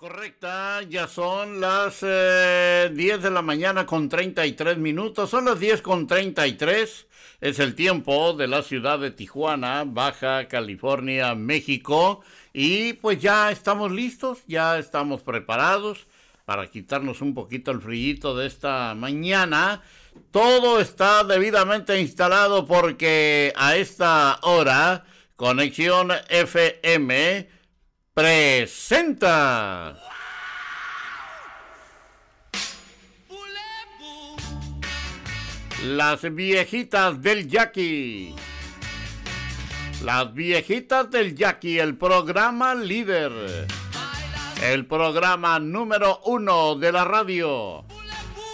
Correcta, ya son las eh, 10 de la mañana con 33 minutos, son las 10 con 33, es el tiempo de la ciudad de Tijuana, Baja California, México, y pues ya estamos listos, ya estamos preparados para quitarnos un poquito el frío de esta mañana. Todo está debidamente instalado porque a esta hora Conexión FM presenta. Las viejitas del Jackie. Las viejitas del Jackie, el programa líder. El programa número uno de la radio.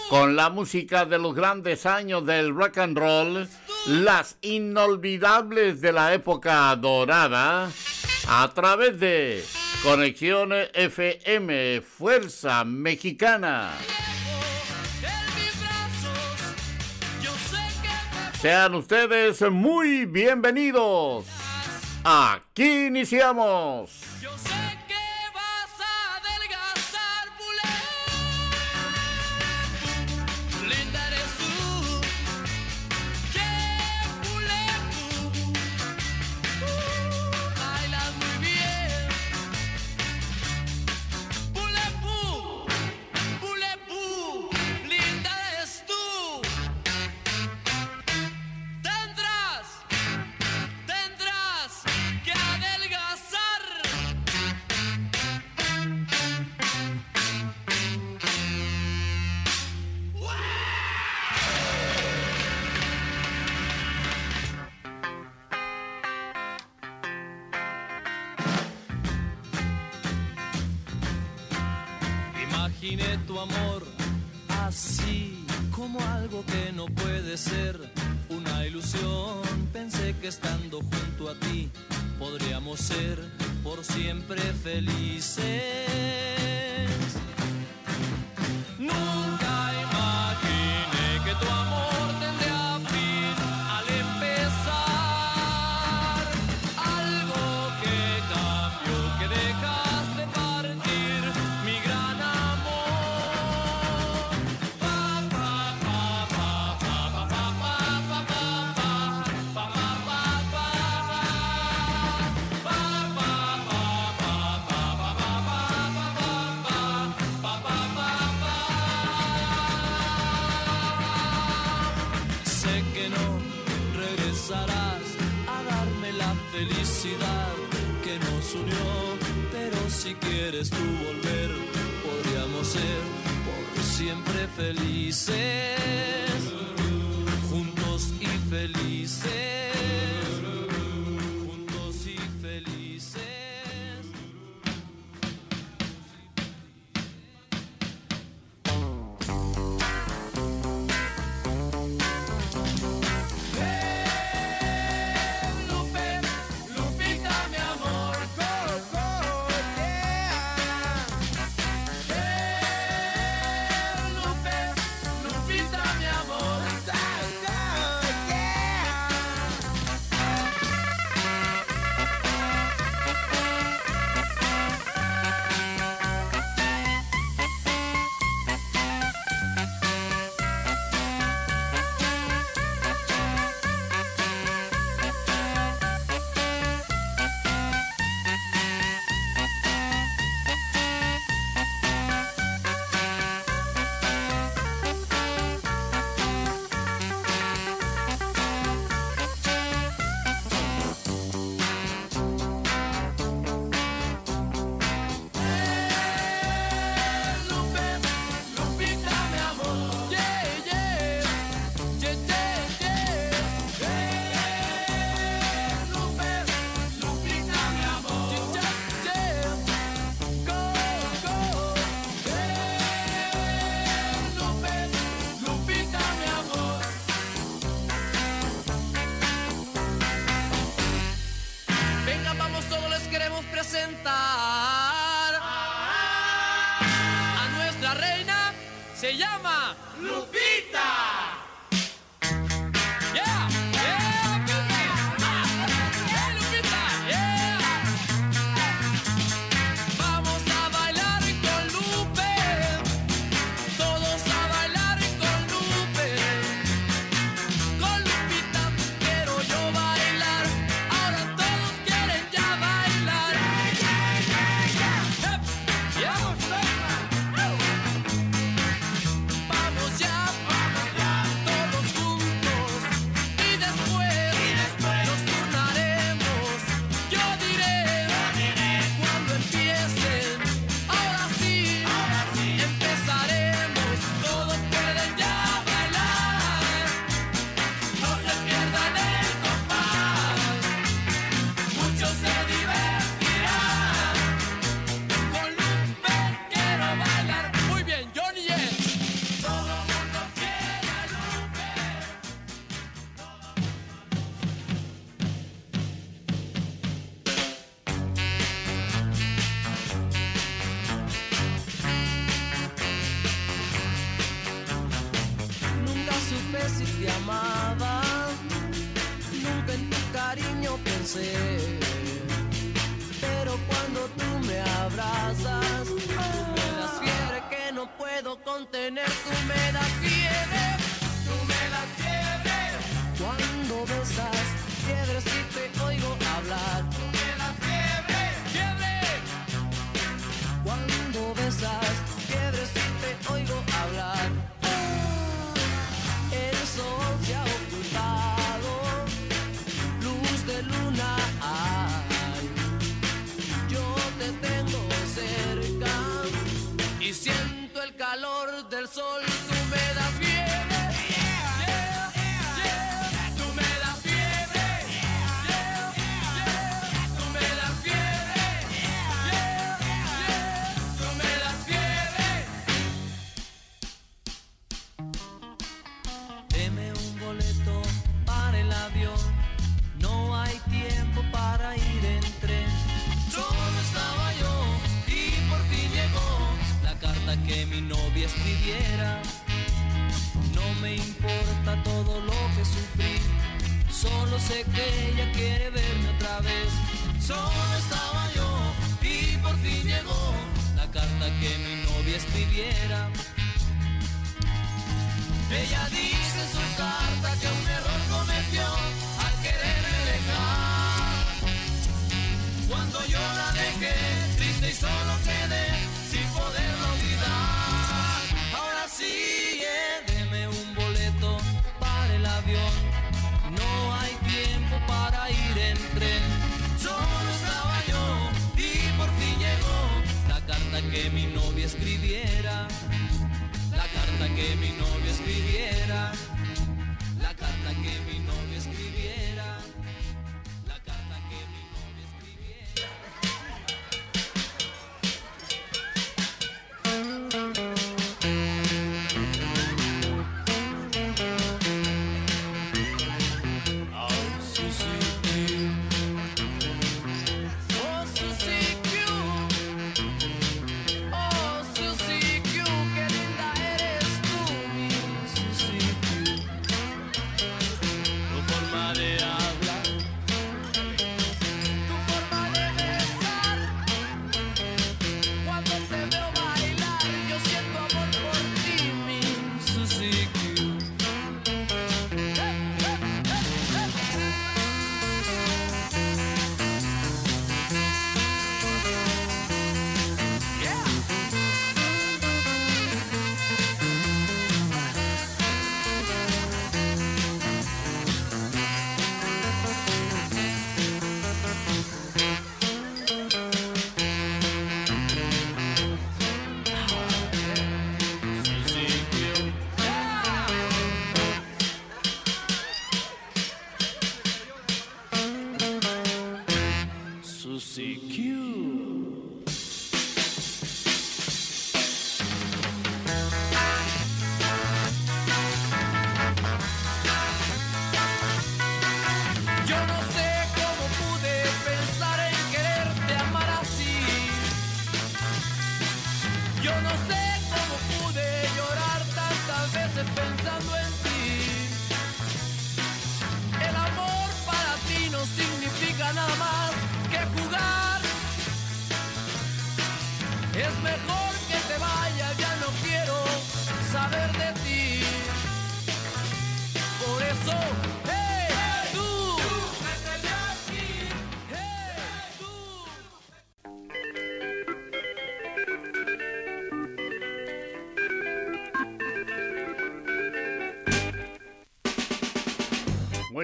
Con la música de los grandes años del rock and roll. Las inolvidables de la época dorada. A través de Conexión FM Fuerza Mexicana. Sean ustedes muy bienvenidos. Aquí iniciamos. que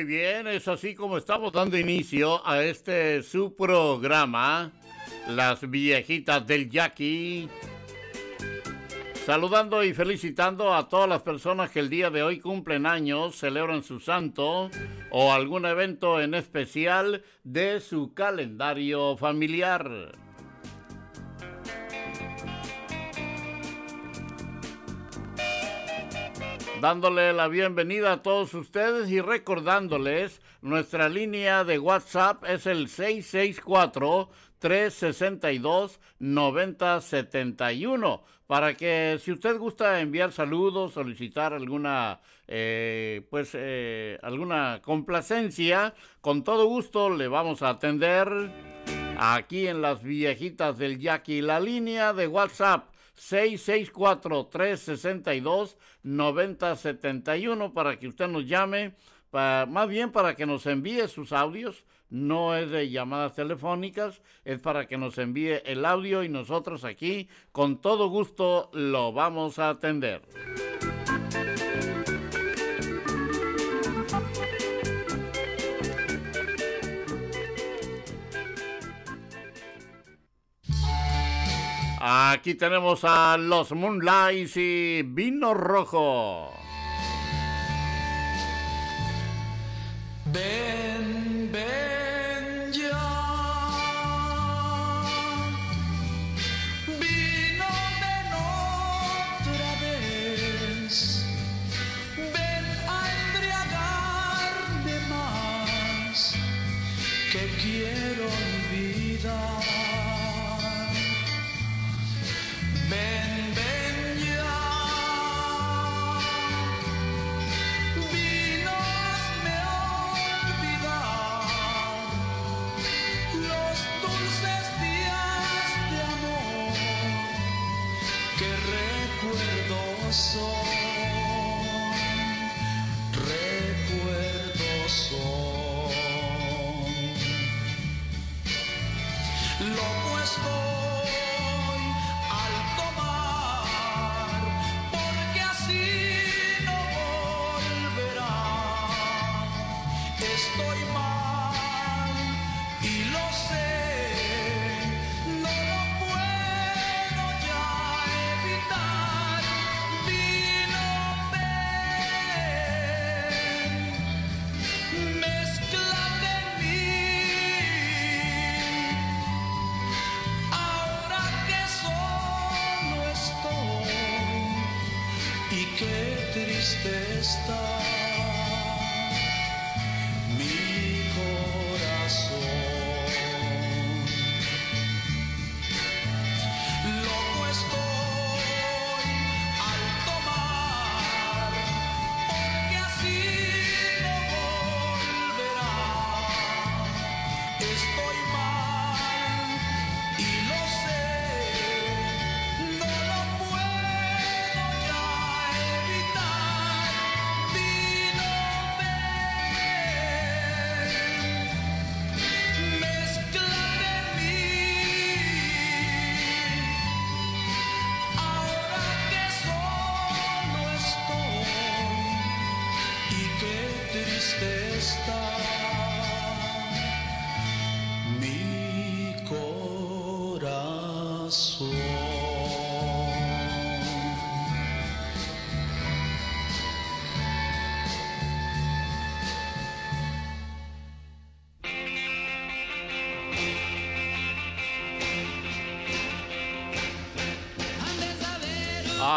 Muy bien, es así como estamos dando inicio a este su programa, Las Viejitas del Jackie. Saludando y felicitando a todas las personas que el día de hoy cumplen años, celebran su santo o algún evento en especial de su calendario familiar. Dándole la bienvenida a todos ustedes y recordándoles nuestra línea de WhatsApp es el 664-362-9071 para que si usted gusta enviar saludos, solicitar alguna eh, pues eh, alguna complacencia, con todo gusto le vamos a atender aquí en las viejitas del Jackie. La línea de WhatsApp 664-362-9071 para que usted nos llame, para, más bien para que nos envíe sus audios. No es de llamadas telefónicas, es para que nos envíe el audio y nosotros aquí con todo gusto lo vamos a atender. Aquí tenemos a los Moonlights y Vino Rojo.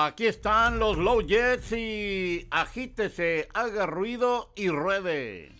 Aquí están los Low Jets y agítese, haga ruido y ruede.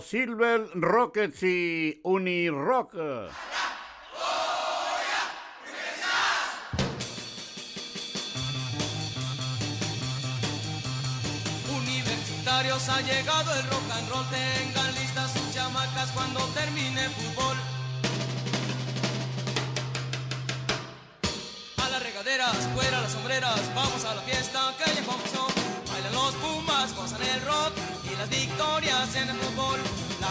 Silver Rockets y Unirock. Universitarios ha llegado el rock and roll, tengan listas sus chamacas cuando termine el fútbol. A las regaderas, fuera las sombreras, vamos a la fiesta que ya comenzó. Bailan los pumas, gozan el rock y las victorias en el fútbol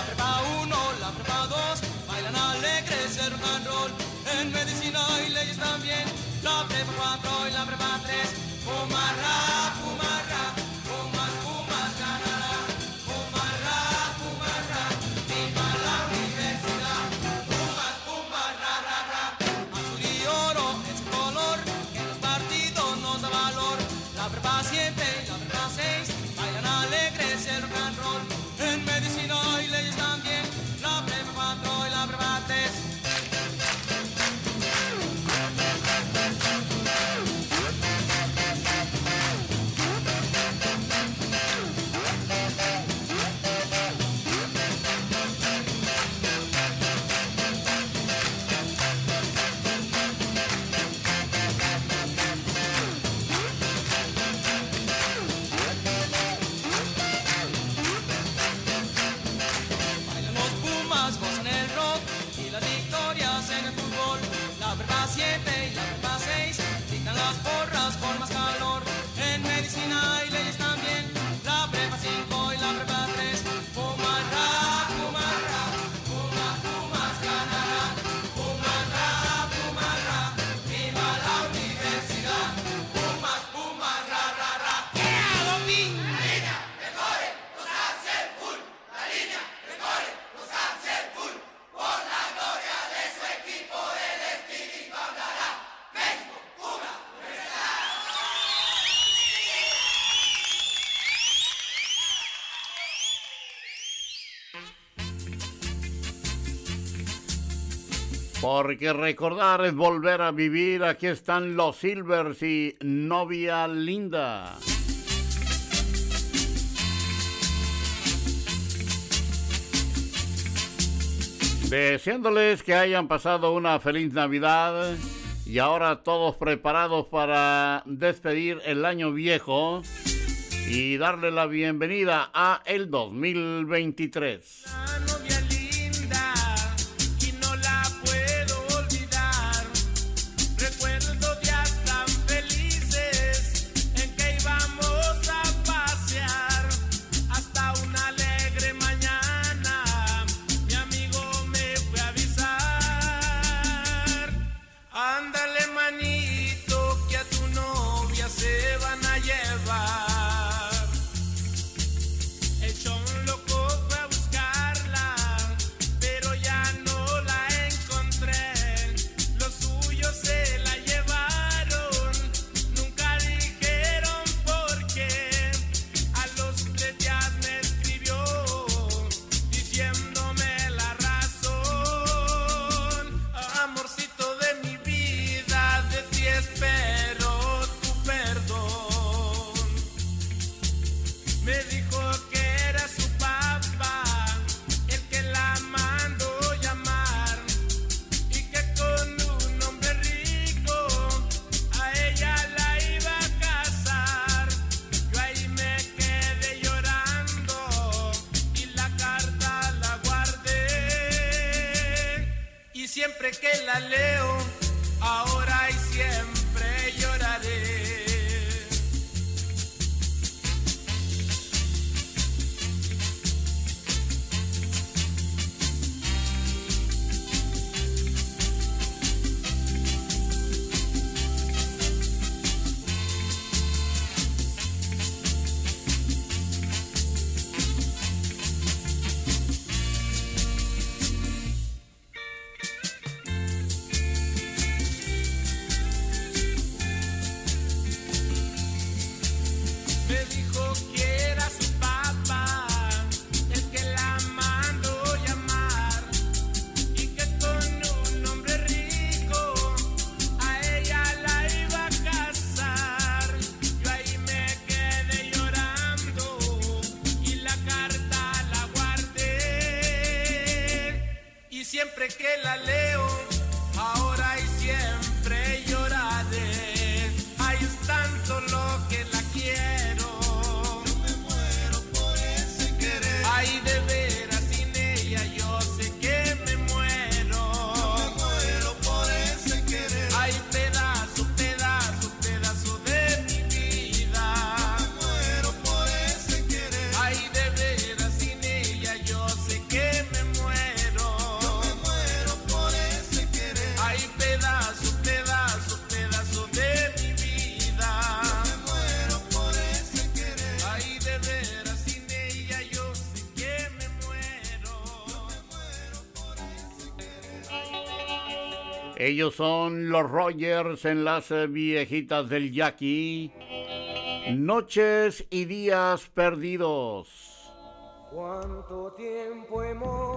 prepa 1, la prepa 2, bailan alegres el rock and roll, en medicina y leyes también, la prepa 4 Porque recordar es volver a vivir. Aquí están los Silvers y novia linda. Deseándoles que hayan pasado una feliz Navidad y ahora todos preparados para despedir el año viejo y darle la bienvenida a el 2023. Ellos son los Rogers en las eh, viejitas del Jackie. Noches y días perdidos. ¿Cuánto tiempo hemos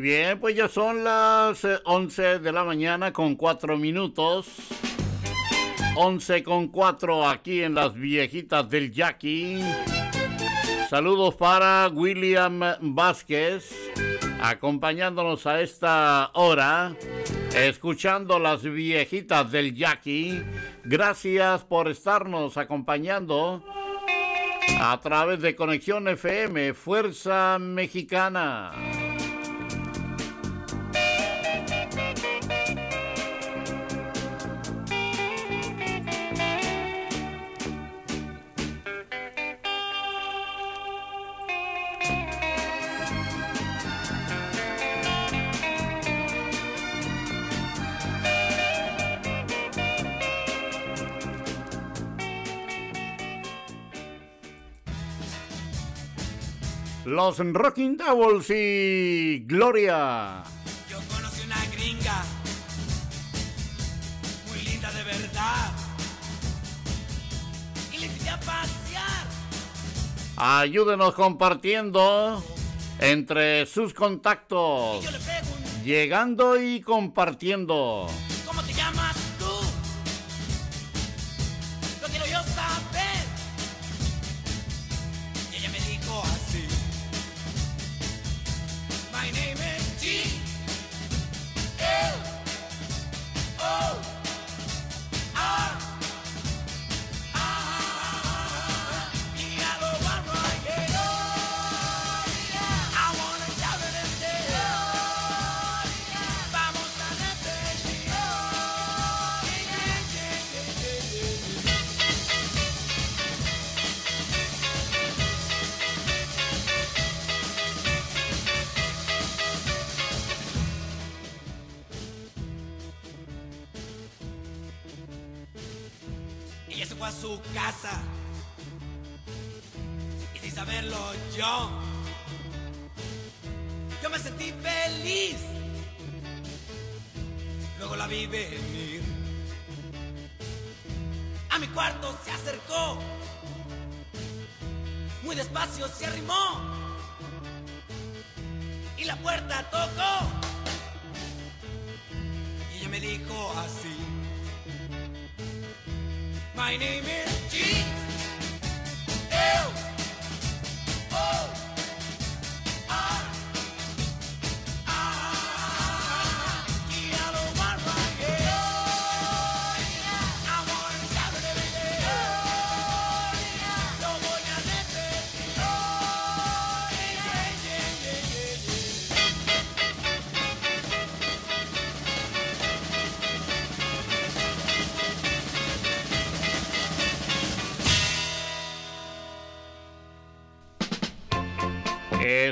Bien, pues ya son las eh, 11 de la mañana con 4 minutos. 11 con 4 aquí en las viejitas del Jackie. Saludos para William Vázquez, acompañándonos a esta hora, escuchando las viejitas del Jackie. Gracias por estarnos acompañando a través de Conexión FM, Fuerza Mexicana. los Rocking Doubles y Gloria. Yo conocí una gringa, muy linda de verdad, y le invité a pasear. Ayúdenos compartiendo entre sus contactos, y yo le llegando y compartiendo.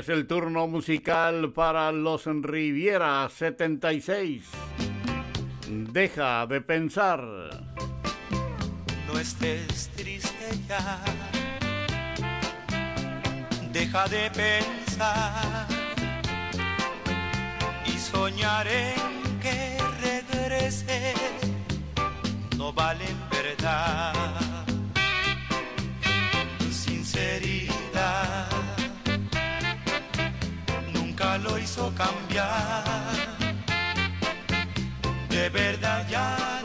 es el turno musical para los Riviera 76. Deja de pensar. No estés triste ya. Deja de pensar y soñar en que regreses. No vale verdad cambiar. De verdad ya.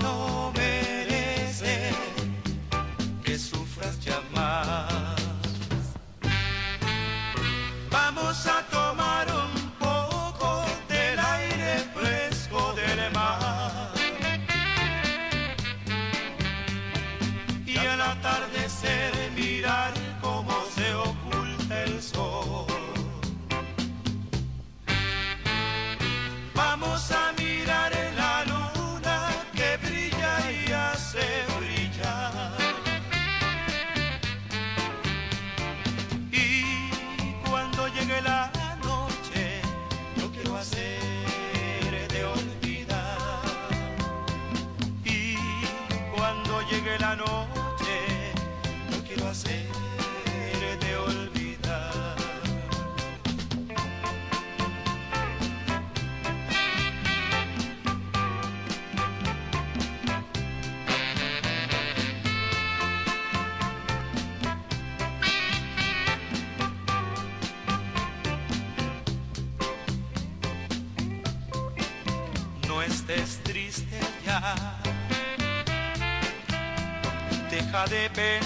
baby.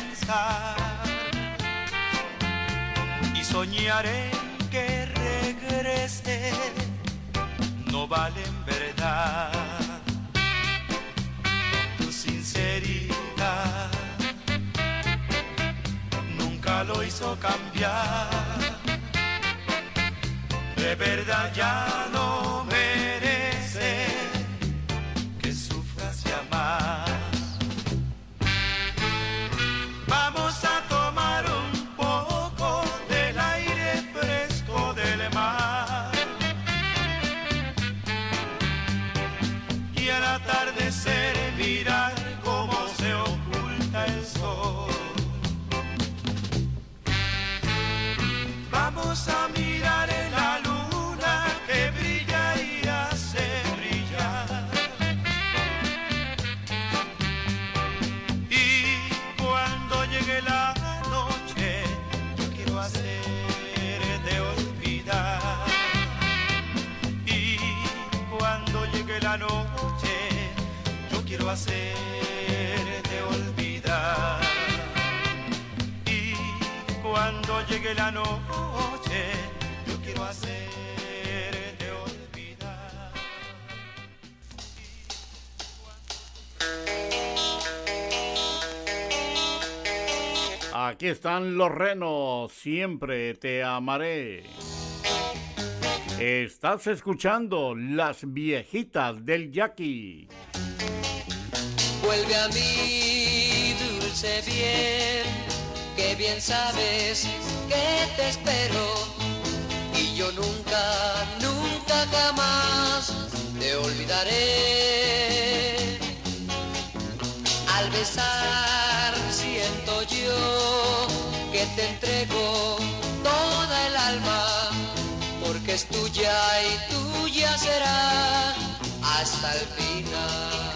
Cuando llegue la noche, yo quiero hacerte olvidar. Aquí están los renos, siempre te amaré. Estás escuchando las viejitas del Jackie. Vuelve a mí, dulce bien, que bien sabes que te espero. Y yo nunca, nunca jamás te olvidaré. Al besar siento yo que te entrego toda el alma, porque es tuya y tuya será hasta el final.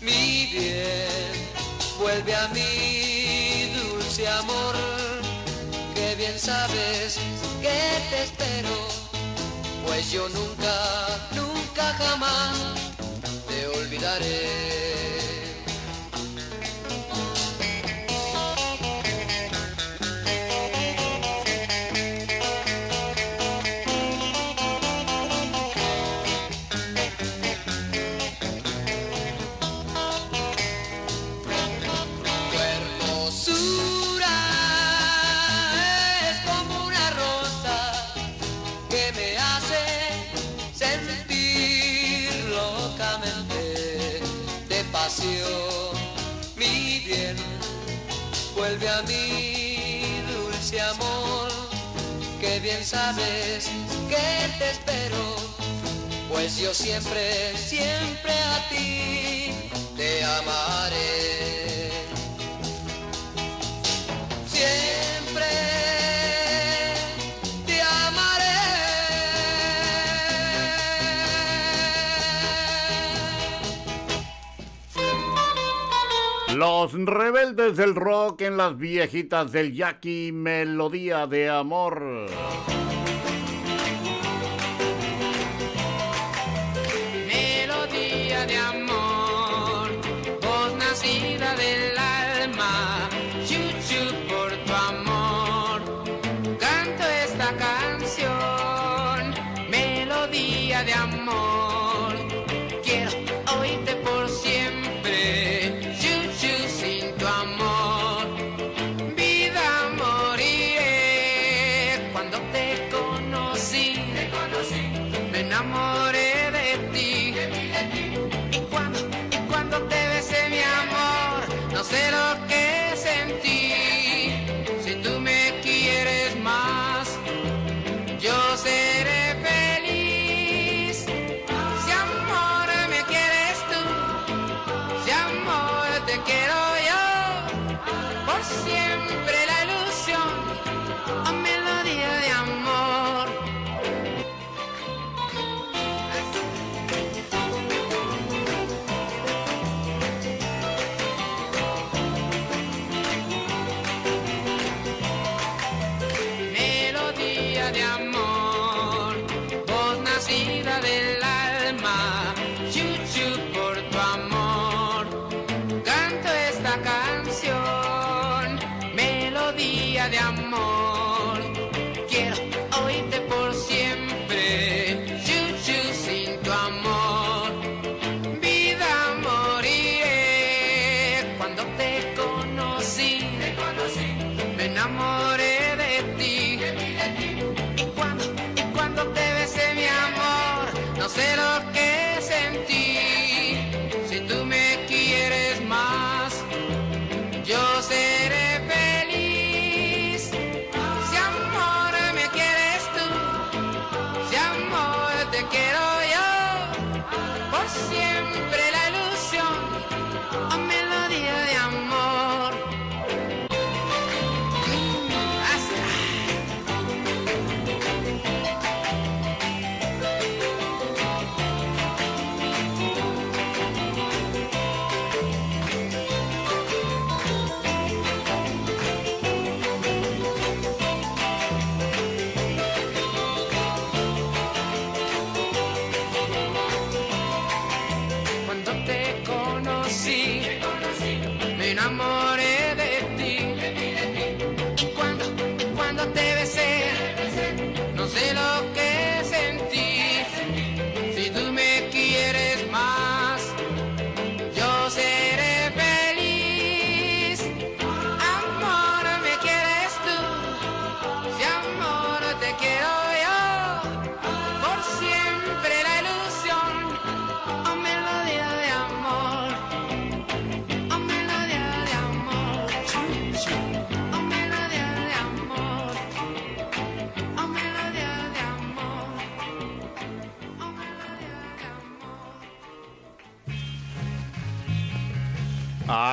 Mi bien, vuelve a mí, dulce amor, que bien sabes que te espero, pues yo nunca, nunca jamás te olvidaré. Vuelve a mí, dulce amor, que bien sabes que te espero, pues yo siempre, siempre a ti te amaré. Siempre Los rebeldes del rock en las viejitas del Jackie, melodía de amor.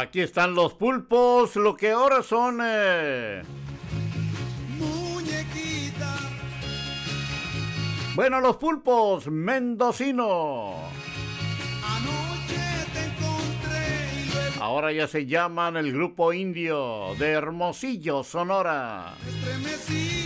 Aquí están los pulpos, lo que ahora son... eh, Muñequita, Bueno, los pulpos mendocinos. anoche te encontré y luego Ahora ya se llaman el grupo indio de Hermosillo, Sonora. estremecí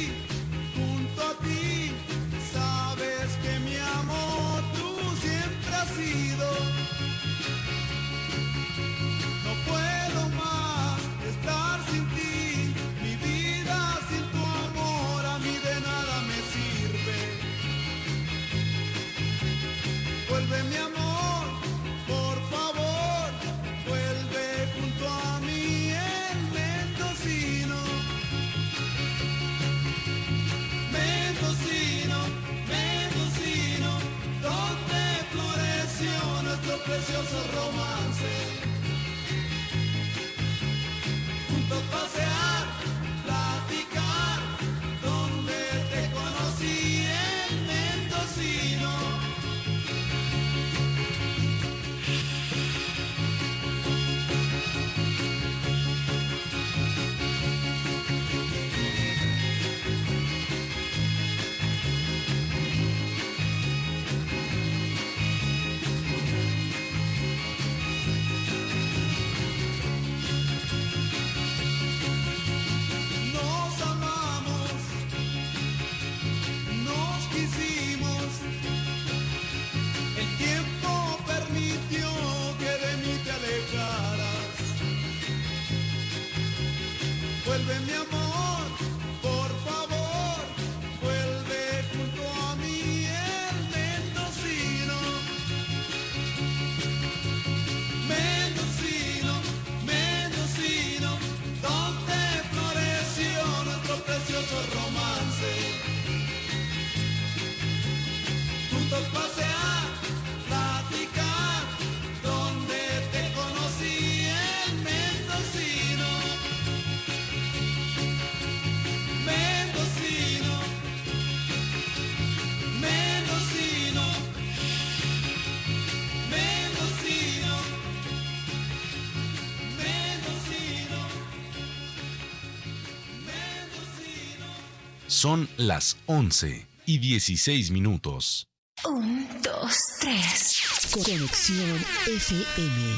Son las 11 y 16 minutos. Un, dos, tres. Conexión FM.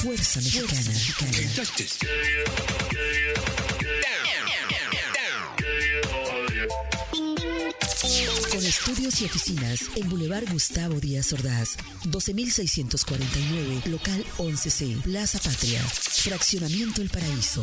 Fuerza Mexicana. Con estudios y oficinas en Boulevard Gustavo Díaz Ordaz, 12649, local 11C, Plaza Patria, Fraccionamiento El Paraíso.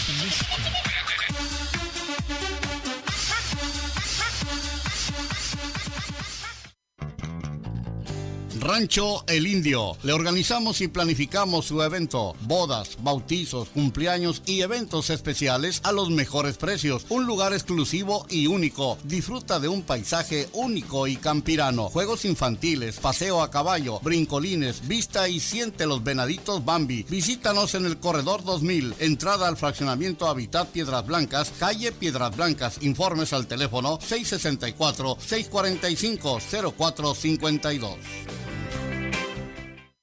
Rancho El Indio. Le organizamos y planificamos su evento, bodas, bautizos, cumpleaños y eventos especiales a los mejores precios. Un lugar exclusivo y único. Disfruta de un paisaje único y campirano. Juegos infantiles, paseo a caballo, brincolines, vista y siente los venaditos Bambi. Visítanos en el corredor 2000, entrada al fraccionamiento Habitat Piedras Blancas, calle Piedras Blancas. Informes al teléfono 664 645 0452.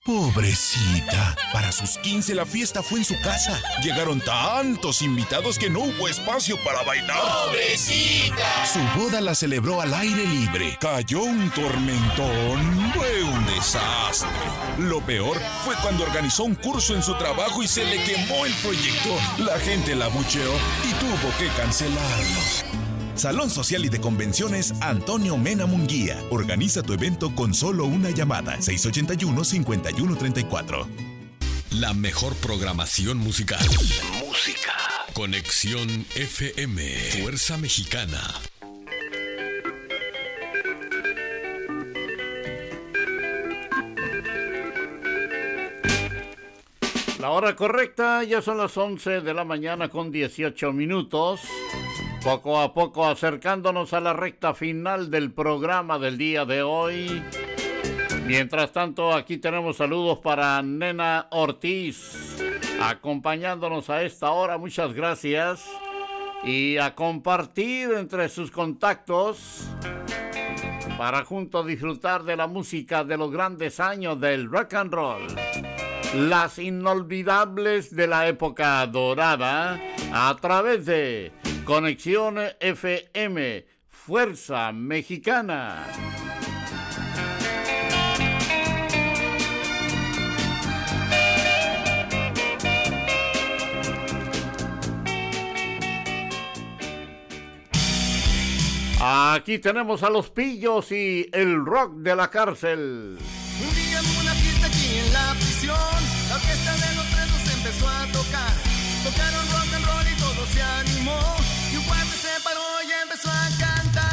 Pobrecita. Para sus 15 la fiesta fue en su casa. Llegaron tantos invitados que no hubo espacio para bailar. ¡Pobrecita! Su boda la celebró al aire libre. Cayó un tormentón. Fue un desastre. Lo peor fue cuando organizó un curso en su trabajo y se le quemó el proyecto. La gente la bucheó y tuvo que cancelarlo. Salón Social y de Convenciones Antonio Mena Munguía. Organiza tu evento con solo una llamada. 681-5134. La mejor programación musical. Música. Conexión FM. Fuerza Mexicana. La hora correcta ya son las 11 de la mañana con 18 minutos. Poco a poco acercándonos a la recta final del programa del día de hoy. Mientras tanto, aquí tenemos saludos para Nena Ortiz, acompañándonos a esta hora. Muchas gracias. Y a compartir entre sus contactos para juntos disfrutar de la música de los grandes años del rock and roll. Las inolvidables de la época dorada a través de Conexión FM, Fuerza Mexicana. Aquí tenemos a los pillos y el rock de la cárcel. Un día en una fiesta aquí en la prisión, la orquesta de los presos empezó a tocar. Tocaron rock and roll y todo se animó. Y empezó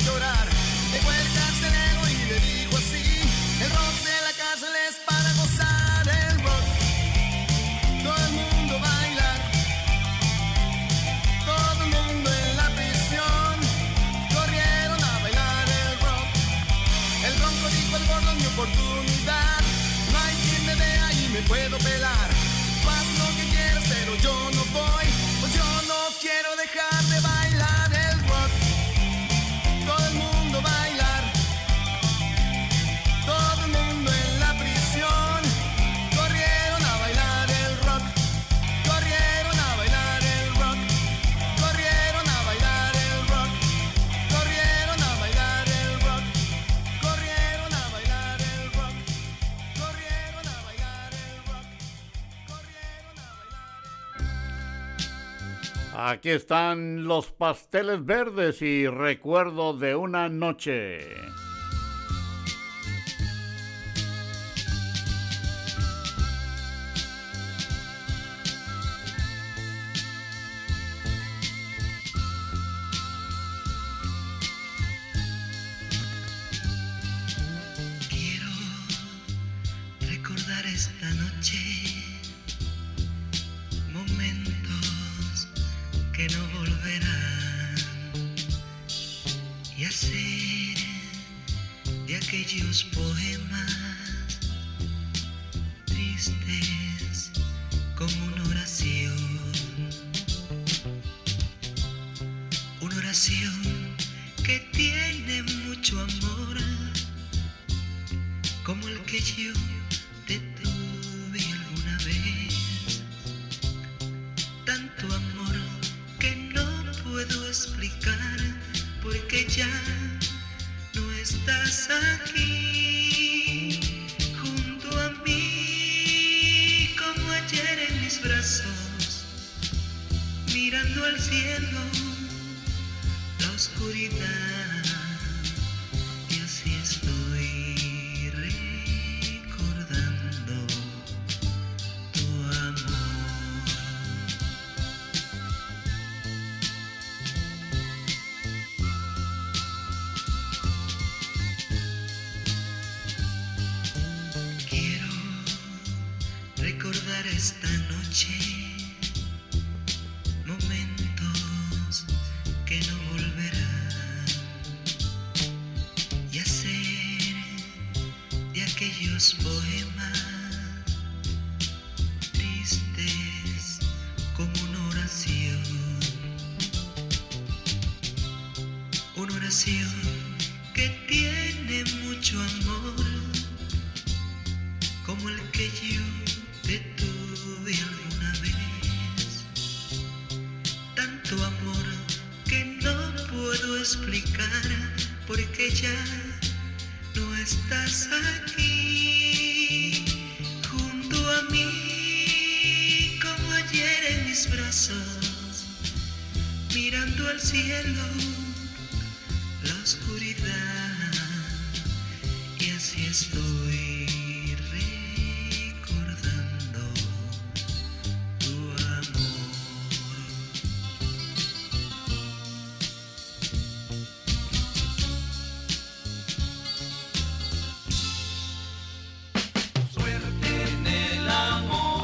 llorar. Llegó el carcelero y le dijo así, el rock de la cárcel es para gozar el rock. Todo el mundo a bailar, todo el mundo en la prisión, corrieron a bailar el rock. El ronco dijo el gordo mi oportunidad, no hay quien me vea y me puedo pelar. Haz lo que quieras pero yo no voy, Aquí están los pasteles verdes y recuerdo de una noche. Ya no estás aquí junto a mí como ayer en mis brazos mirando al cielo la oscuridad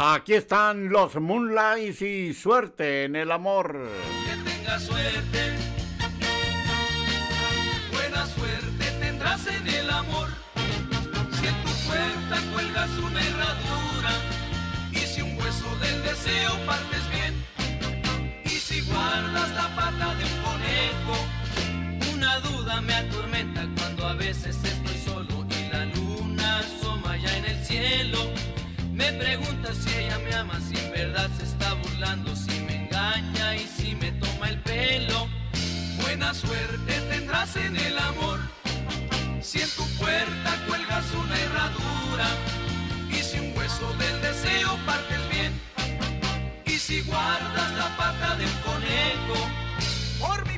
Aquí están los Moonlights y suerte en el amor. que tengas suerte. Buena suerte tendrás en el amor. Si en tu puerta cuelgas una herradura y si un hueso del deseo partes bien. Y si guardas la pata de un conejo, una duda me atormenta cuando a veces estoy solo y la luna asoma ya en el cielo. Me pregunta si ella me ama, si en verdad se está burlando, si me engaña y si me toma el pelo. Buena suerte tendrás en el amor. Si en tu puerta cuelgas una herradura y si un hueso del deseo partes bien y si guardas la pata de un conejo. Por mi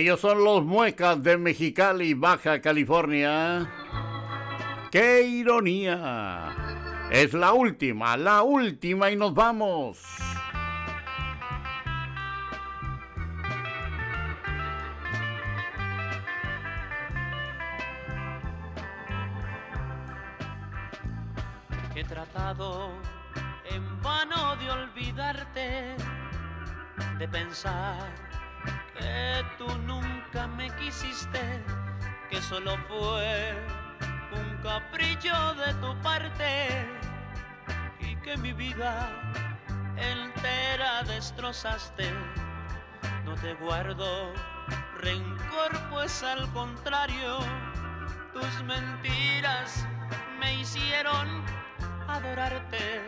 Ellos son los muecas de Mexicali, Baja California. ¡Qué ironía! Es la última, la última y nos vamos. He tratado en vano de olvidarte, de pensar que solo fue un capricho de tu parte y que mi vida entera destrozaste. No te guardo rencor, pues al contrario, tus mentiras me hicieron adorarte.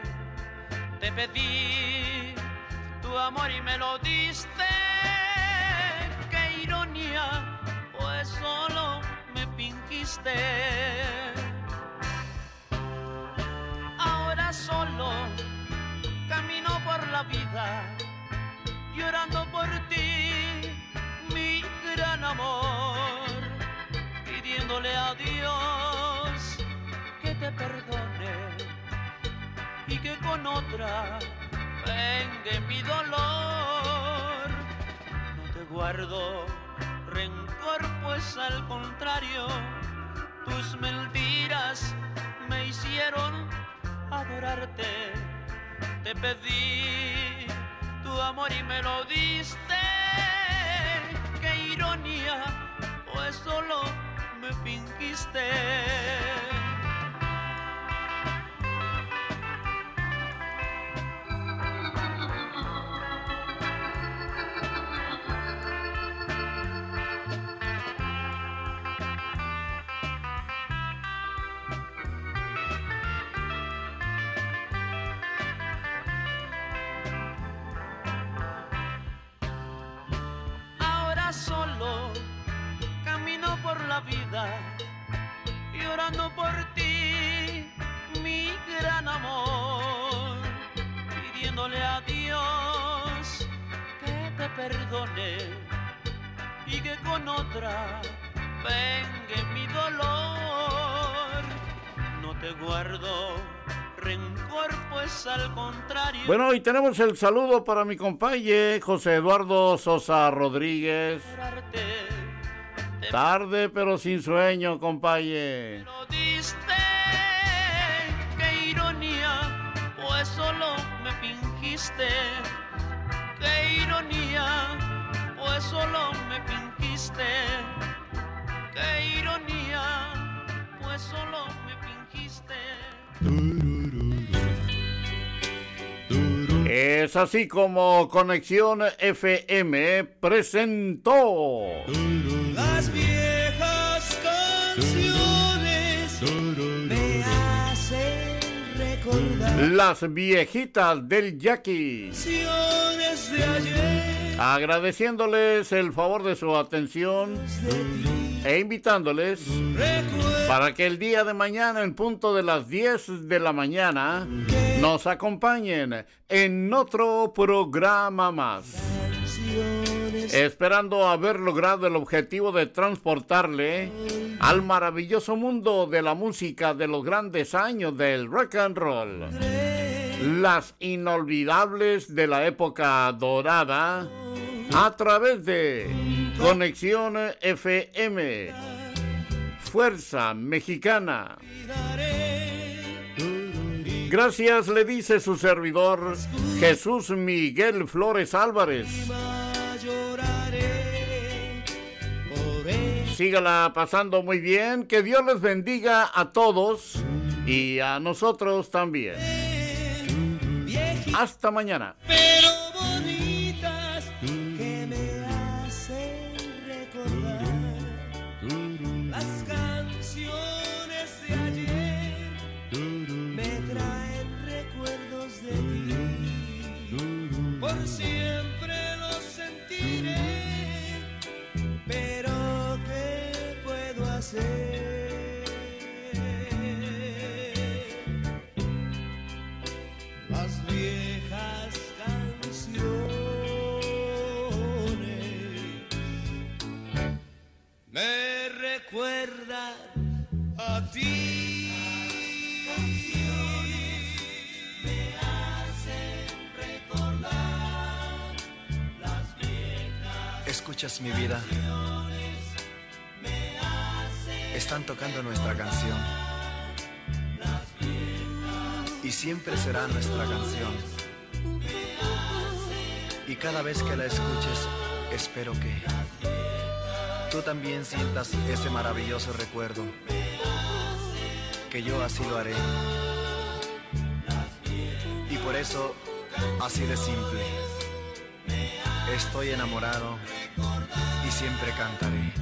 Te pedí tu amor y me lo diste. Qué ironía, pues solo me fingiste. Ahora solo camino por la vida llorando por ti, mi gran amor, pidiéndole a Dios que te perdone y que con otra vengue mi dolor. No te guardo pues al contrario, tus mentiras me hicieron adorarte. Te pedí tu amor y me lo diste. Qué ironía solo me fingiste. Bueno, y tenemos el saludo para mi compañero José Eduardo Sosa Rodríguez. Tarde pero sin sueño, compañero. Lo diste, qué ironía, pues solo me fingiste. Qué ironía, pues solo me fingiste. Qué ironía, pues solo me fingiste. Es así como Conexión FM presentó Las viejas canciones me hacen recordar Las viejitas del Jackie. canciones de ayer. Agradeciéndoles el favor de su atención e invitándoles para que el día de mañana en punto de las 10 de la mañana nos acompañen en otro programa más. Esperando haber logrado el objetivo de transportarle al maravilloso mundo de la música de los grandes años del rock and roll. Las inolvidables de la época dorada a través de Conexión FM. Fuerza Mexicana. Gracias le dice su servidor Jesús Miguel Flores Álvarez. Sígala pasando muy bien, que Dios les bendiga a todos y a nosotros también. Hasta mañana. Por siempre los sentiré pero qué puedo hacer las viejas canciones me recuerdan a ti. Escuchas mi vida. Están tocando nuestra canción. Y siempre será nuestra canción. Y cada vez que la escuches, espero que tú también sientas ese maravilloso recuerdo. Que yo así lo haré. Y por eso, así de simple. Estoy enamorado siempre cantaré.